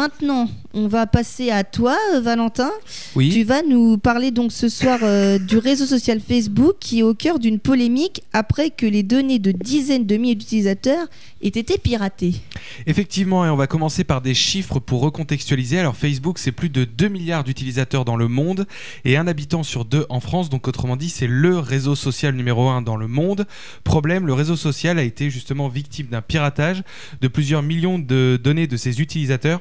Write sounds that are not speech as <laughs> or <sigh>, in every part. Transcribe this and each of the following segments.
Maintenant, on va passer à toi, euh, Valentin. Oui. Tu vas nous parler donc ce soir euh, du réseau social Facebook qui est au cœur d'une polémique après que les données de dizaines de milliers d'utilisateurs aient été piratées. Effectivement, et on va commencer par des chiffres pour recontextualiser. Alors Facebook, c'est plus de 2 milliards d'utilisateurs dans le monde et un habitant sur deux en France. Donc autrement dit, c'est le réseau social numéro un dans le monde. Problème, le réseau social a été justement victime d'un piratage de plusieurs millions de données de ses utilisateurs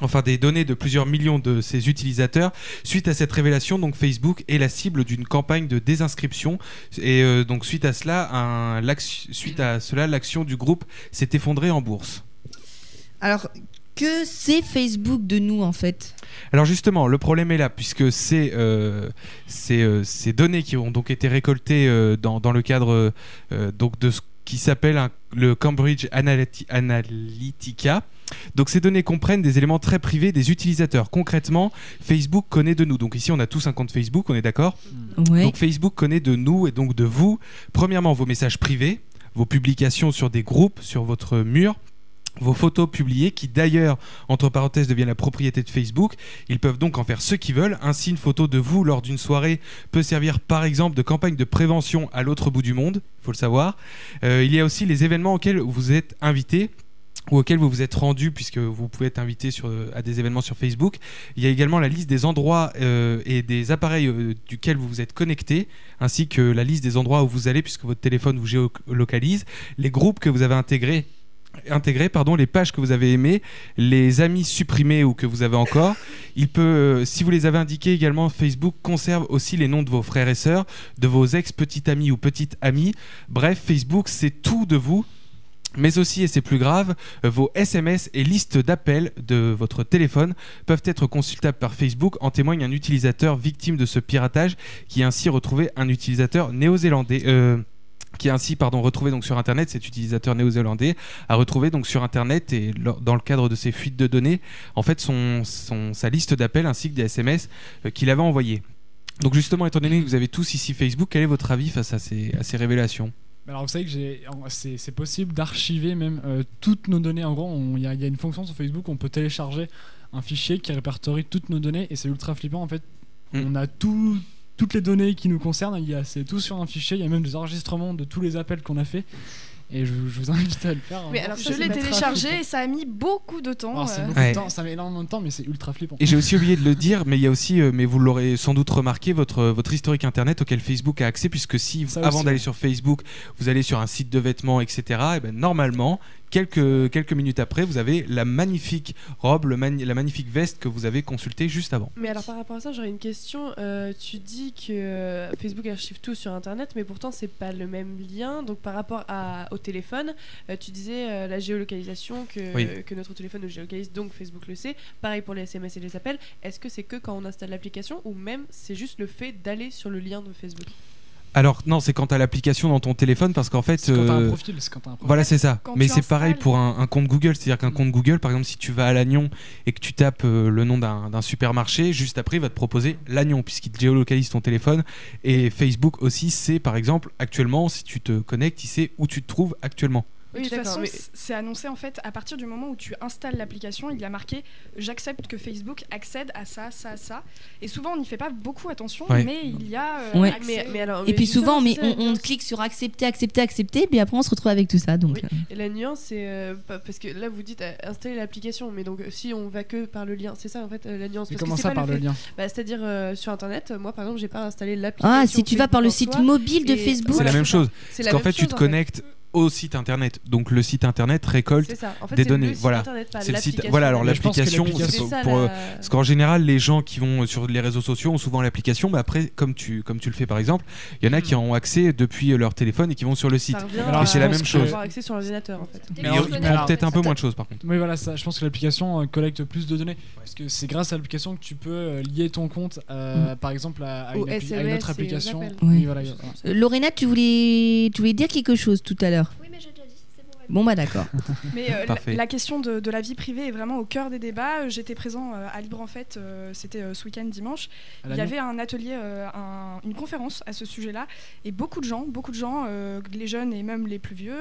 enfin des données de plusieurs millions de ses utilisateurs. Suite à cette révélation, donc Facebook est la cible d'une campagne de désinscription et euh, donc suite à cela, un, suite à cela, l'action du groupe s'est effondrée en bourse. Alors que c'est Facebook de nous en fait? Alors justement, le problème est là, puisque c'est euh, euh, ces données qui ont donc été récoltées dans, dans, le cadre donc de ce qui s'appelle le Cambridge Analytica, donc ces données comprennent des éléments très privés des utilisateurs. Concrètement, Facebook connaît de nous. Donc ici, on a tous un compte Facebook, on est d'accord Donc Facebook connaît de nous et donc de vous. Premièrement, vos messages privés, vos publications sur des groupes, sur votre mur vos photos publiées qui d'ailleurs, entre parenthèses, deviennent la propriété de Facebook. Ils peuvent donc en faire ce qu'ils veulent. Ainsi, une photo de vous lors d'une soirée peut servir par exemple de campagne de prévention à l'autre bout du monde, il faut le savoir. Euh, il y a aussi les événements auxquels vous êtes invité ou auquel vous vous êtes rendu, puisque vous pouvez être invité sur, à des événements sur Facebook. Il y a également la liste des endroits euh, et des appareils euh, duquel vous vous êtes connecté, ainsi que la liste des endroits où vous allez, puisque votre téléphone vous géolocalise, les groupes que vous avez intégrés pardon, les pages que vous avez aimées, les amis supprimés ou que vous avez encore. Il peut, euh, si vous les avez indiqués également, Facebook conserve aussi les noms de vos frères et sœurs, de vos ex-petits amis ou petites amies. Bref, Facebook, c'est tout de vous mais aussi, et c'est plus grave, vos SMS et listes d'appels de votre téléphone peuvent être consultables par Facebook. En témoigne un utilisateur victime de ce piratage qui a ainsi retrouvé un utilisateur néo-zélandais. Euh, qui a ainsi pardon, retrouvé donc sur Internet, cet utilisateur néo-zélandais a retrouvé donc sur Internet et dans le cadre de ses fuites de données, en fait son, sa liste d'appels ainsi que des SMS euh, qu'il avait envoyés. Donc justement, étant donné que vous avez tous ici Facebook, quel est votre avis face à ces révélations? Alors vous savez que c'est possible d'archiver même euh, toutes nos données. En gros, il y, a une fonction sur Facebook, on peut télécharger un fichier qui répertorie toutes nos données et c'est ultra flippant en fait. Hmm. On a toutes les données qui nous concernent, c'est tout sur un fichier, il y a même des enregistrements de tous les appels qu'on a fait et je, vous invite à le faire. Mais alors, je l'ai téléchargé et ça a mis beaucoup de temps. c'est euh. beaucoup de temps, ça met énormément de temps, mais c'est ultra flippant. Et j'ai aussi oublié de le dire, mais il y a aussi, euh, mais vous l'aurez sans doute remarqué, votre, votre historique internet auquel Facebook a accès, puisque si avant d'aller sur Facebook, vous allez sur un site de vêtements, etc., et ben, normalement, quelques, quelques minutes après, vous avez la magnifique robe, le la magnifique veste que vous avez consultée juste avant. Mais alors par rapport à ça, j'aurais une question. Euh, tu dis que euh, Facebook archive tout sur Internet, mais pourtant c'est pas le même lien. Donc par rapport à, au téléphone, euh, tu disais la géolocalisation que, que notre téléphone nous géolocalise, donc Facebook le sait. Pareil pour les SMS et les appels. Est-ce que c'est que quand on installe l'application ou même c'est juste le fait d'aller sur le lien de Facebook? Alors non, c'est quand tu as l'application dans ton téléphone parce qu'en fait, quand un euh, profil, quand un profil. voilà c'est ça. Mais c'est pareil pour un, compte Google, c'est-à-dire qu'un compte Google, par exemple, si tu vas à Lannion et que tu tapes euh, le nom d'un supermarché, juste après il va te proposer Lannion puisqu'il te géolocalise ton téléphone et Facebook aussi sait par exemple actuellement si tu te connectes, il sait où tu te trouves actuellement. Oui, de toute façon, c'est annoncé en fait à partir du moment où tu installes l'application, il y a marqué j'accepte que Facebook accède à ça, ça, ça. Et souvent on n'y fait pas beaucoup attention, mais il y a. Euh, mais, alors, et puis souvent, mais on, clique sur accepter, accepter, accepter, puis après on se retrouve avec tout ça. Donc. Euh. Et la nuance, c'est euh, parce que là vous dites installer l'application, mais donc si on va que par le lien, c'est ça en fait la nuance? Parce comment ça par le, lien? Bah, C'est-à-dire sur internet, moi par exemple, j'ai pas installé l'application. Ah, si tu vas par le site mobile de Facebook. C'est la même chose. Parce qu'en fait, tu te connectes au site internet. Donc le site internet récolte des données. voilà, c'est le site. Voilà, alors l'application, pour, euh, parce qu'en général, les gens qui vont sur les réseaux sociaux ont souvent l'application, mais après, comme tu comme tu le fais par exemple, il y en a qui hmm. ont accès depuis leur téléphone et qui vont sur le site. Et c'est la même chose. accès sur l'ordinateur en fait. Mais ils peut-être un peu moins de choses par contre. Oui, voilà, ça, je pense que l'application euh, collecte plus de données parce que c'est grâce à l'application que tu peux euh, lier ton compte, hmm. par exemple, à, une, autre application. Lorena, tu voulais tu voulais dire quelque chose tout à l'heure. Oui, mais j'ai déjà dit, c'est bon, bah d'accord. <laughs> Mais euh, la, la, question de, de, la vie privée est vraiment au cœur des débats. J'étais présent euh, à Libre en fait, euh, c'était euh, ce week-end dimanche. Il y avait un atelier, euh, un, une conférence à ce sujet-là, et beaucoup de gens, beaucoup de gens, euh, les jeunes et même les plus vieux,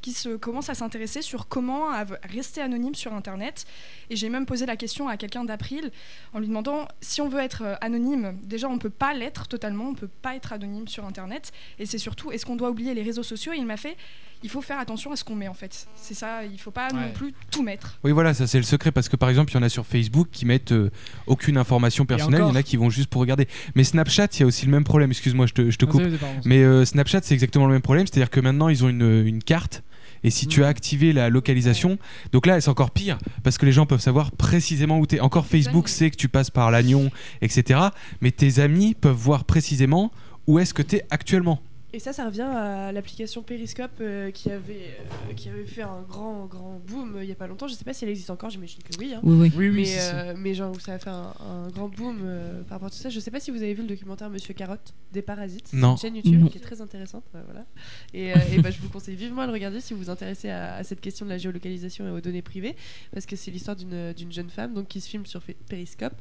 qui se commencent à s'intéresser sur comment rester anonyme sur Internet. Et j'ai même posé la question à quelqu'un d'April en lui demandant si on veut être anonyme, déjà on peut pas l'être totalement, on peut pas être anonyme sur Internet. Et c'est surtout, est-ce qu'on doit oublier les réseaux sociaux? Et il m'a fait il faut faire attention à ce qu'on met en fait. C'est ça, il faut pas ouais. non plus tout mettre. Oui, voilà, ça c'est le secret parce que par exemple, il y en a sur Facebook qui mettent euh, aucune information personnelle, il y en a qui vont juste pour regarder. Mais Snapchat, il y a aussi le même problème, excuse-moi, je te, je te coupe. Mais euh, Snapchat, c'est exactement le même problème, c'est-à-dire que maintenant ils ont une, une carte. Et si mmh. tu as activé la localisation, donc là c'est encore pire parce que les gens peuvent savoir précisément où tu es. Encore Facebook sait que tu passes par l'Agnon, etc. Mais tes amis peuvent voir précisément où est-ce que tu es actuellement. Et ça, ça revient à l'application Periscope euh, qui, avait, euh, qui avait fait un grand, grand boom euh, il n'y a pas longtemps. Je ne sais pas si elle existe encore, j'imagine que oui. Hein. Oui, oui. oui, oui mais, euh, mais, genre, ça a fait un, un grand boom euh, par rapport à tout ça. Je ne sais pas si vous avez vu le documentaire Monsieur Carotte des Parasites. C'est une chaîne YouTube non. qui est très intéressante. voilà. Et, et bah, je vous conseille vivement de le regarder si vous vous intéressez à, à, cette question de la géolocalisation et aux données privées. Parce que c'est l'histoire d'une jeune femme donc, qui se filme sur Periscope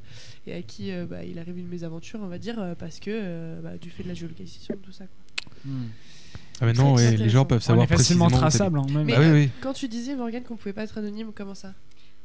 et à qui bah, il arrive une mésaventure, on va dire, parce que bah, du fait de la géolocalisation, tout ça. Quoi. Hmm. Ah mais non, ouais, les gens peuvent savoir on est facilement traçable. Hein, même. Mais ah, oui, oui. quand tu disais Morgane qu'on pouvait pas être anonyme, comment ça?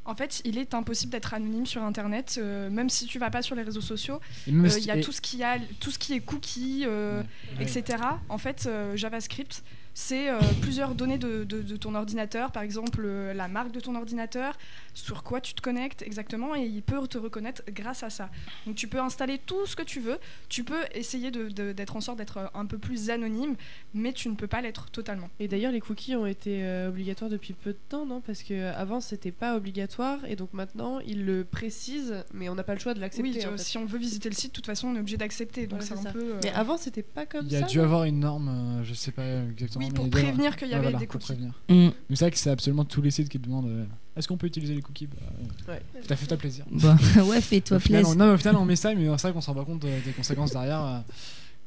En fait, il est impossible d'être anonyme sur Internet, euh, même si tu vas pas sur les réseaux sociaux. Il euh, y a tout ce qui a, tout ce qui est cookies, euh, ouais. etc. En fait, JavaScript, c'est euh, plusieurs données de, de, de, ton ordinateur, par exemple euh, la marque de ton ordinateur, sur quoi tu te connectes exactement, et il peut te reconnaître grâce à ça. Donc tu peux installer tout ce que tu veux, tu peux essayer d'être en sorte d'être un peu plus anonyme, mais tu ne peux pas l'être totalement. Et d'ailleurs, les cookies ont été euh, obligatoires depuis peu de temps, non? Parce qu'avant, c'était pas obligatoire, et donc maintenant, ils le précisent, mais on n'a pas le choix de l'accepter. Oui, en fait. si on veut visiter le site, de toute façon, on est obligé d'accepter. Donc Ouais, c'est un ça. peu. euh, Mais avant, c'était pas comme Il y a ça. dû avoir une norme, euh, je sais pas exactement. Oui, pour prévenir qu'il y Ouais, avait voilà, des cookies. prévenir. Mm. Mais c'est vrai que c'est absolument tous les sites qui demandent euh, est-ce qu'on peut utiliser les cookies? Bah, ouais. Tout à fait, plaisir. Bah, <laughs> ouais, fais-toi plaisir. on, non, mais au final, on met ça, mais c'est vrai qu'on s'en rend pas compte des conséquences derrière euh,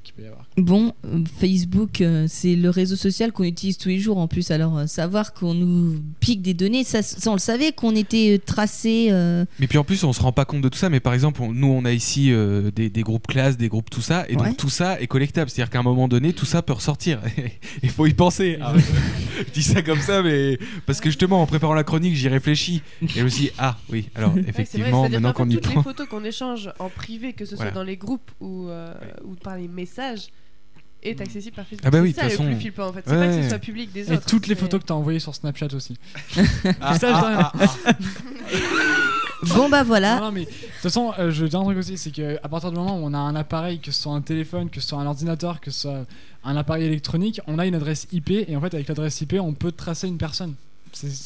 qu'il peut y avoir. Bon, Facebook, euh, c'est le réseau social qu'on utilise tous les jours en plus. Alors, euh, savoir qu'on nous pique des données, ça, ça, on le savait qu'on était euh, tracé. euh, Mais puis en plus, on se rend pas compte de tout ça. Mais par exemple, on- nous, on a ici euh, des, des groupes classes, des groupes tout ça, et donc Ouais. tout ça est collectable. C'est-à-dire qu'à un moment donné, tout ça peut ressortir. <laughs> Il faut y penser. <laughs> Ah, je dis ça comme ça, mais parce que justement, en préparant la chronique, j'y réfléchis. Et je me suis dit, ah oui, alors Ouais, c'est vrai, effectivement, maintenant qu'on y toutes prend. les photos qu'on échange en privé, que ce soit Voilà. dans les groupes ou, euh, ou par les messages, est accessible par Facebook. Ah bah oui, c'est ça de toute le façon. plus flippant en fait. C'est pas que Ouais. ce soit public des Et autres. toutes les photos que t'as envoyées sur Snapchat aussi. <laughs> Ah, Ça, ah, ah, ah. Bon, bah Non, voilà. non, mais de toute façon, euh, je veux dire un truc aussi, c'est qu'à partir du moment où on a un appareil, que ce soit un téléphone, que ce soit un ordinateur, que ce soit un appareil électronique, on a une adresse IP et en fait, avec l'adresse IP, on peut tracer une personne.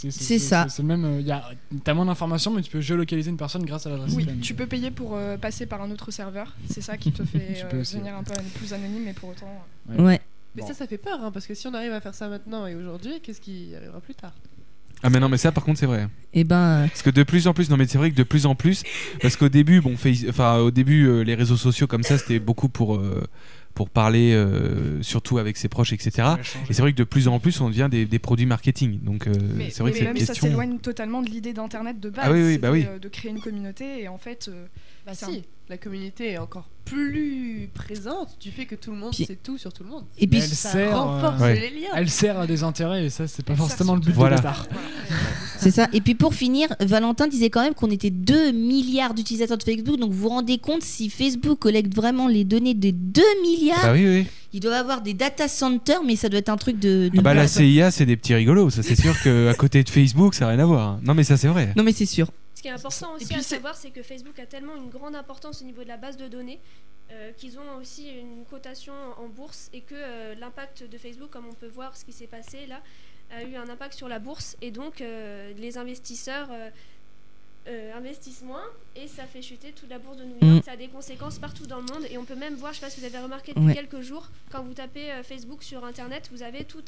C'est ça. C'est le même. euh, y a, t'as moins d'informations, mais tu peux géolocaliser une personne grâce à l'adresse Oui, tu peux payer pour euh, passer par un autre serveur. C'est ça qui te <laughs> fait Tu euh, devenir un peu plus anonyme, mais pour autant. Ouais. Mais Bon. ça, ça fait peur, hein, parce que si on arrive à faire ça maintenant et aujourd'hui, qu'est-ce qui arrivera plus tard? Ah, mais non, mais ça, par contre, c'est vrai. Et ben, euh, Parce que de plus en plus, non mais c'est vrai que de plus en plus, parce qu'au début, bon, face- enfin au début, euh, les réseaux sociaux comme ça, c'était beaucoup pour euh, pour parler, euh, surtout avec ses proches, etc. Et c'est vrai que de plus en plus, on devient des, des produits marketing. Donc euh, c'est vrai mais que même cette ça question. s'éloigne totalement de l'idée d'Internet de base. Ah oui, oui, C'était, bah oui. euh, de créer une communauté et en fait. euh, Bah si, la communauté est encore plus présente du fait que tout le monde Puis- sait tout sur tout le monde. et puis, elle Ça sert, renforce euh, Ouais. les liens. Elle sert à des intérêts et ça, c'est pas Elle sert forcément le but Voilà. de c'est ça. Et puis pour finir, Valentin disait quand même qu'on était 2 milliards d'utilisateurs de Facebook. Donc vous vous rendez compte si Facebook collecte vraiment les données des 2 milliards, Bah oui, oui. ils doivent avoir des data centers, mais ça doit être un truc de. de Ah bah la. CIA, c'est des petits rigolos. Ça, c'est sûr qu'à côté de Facebook, ça n'a rien à voir. Non mais ça, c'est vrai. Non mais c'est sûr. Ce qui est important aussi à savoir, c'est que Facebook a tellement une grande importance au niveau de la base de données euh, qu'ils ont aussi une cotation en bourse et que euh, l'impact de Facebook, comme on peut voir ce qui s'est passé là, a eu un impact sur la bourse et donc euh, les investisseurs investissent moins et ça fait chuter toute la bourse de New York. Mm. Ça a des conséquences partout dans le monde et on peut même voir, je sais pas si vous avez remarqué depuis Ouais. quelques jours, quand vous tapez Facebook sur internet, vous avez tout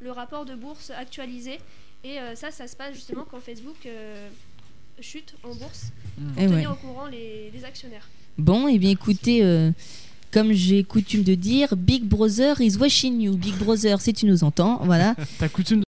le rapport de bourse actualisé et ça, ça se passe justement quand Facebook chute en bourse pour Eh tenir ouais. au courant les, les actionnaires. Bon, et bien écoutez, euh, comme j'ai coutume de dire, Big Brother is watching you. Big Brother, si tu nous entends, voilà. <laughs> T'as coutume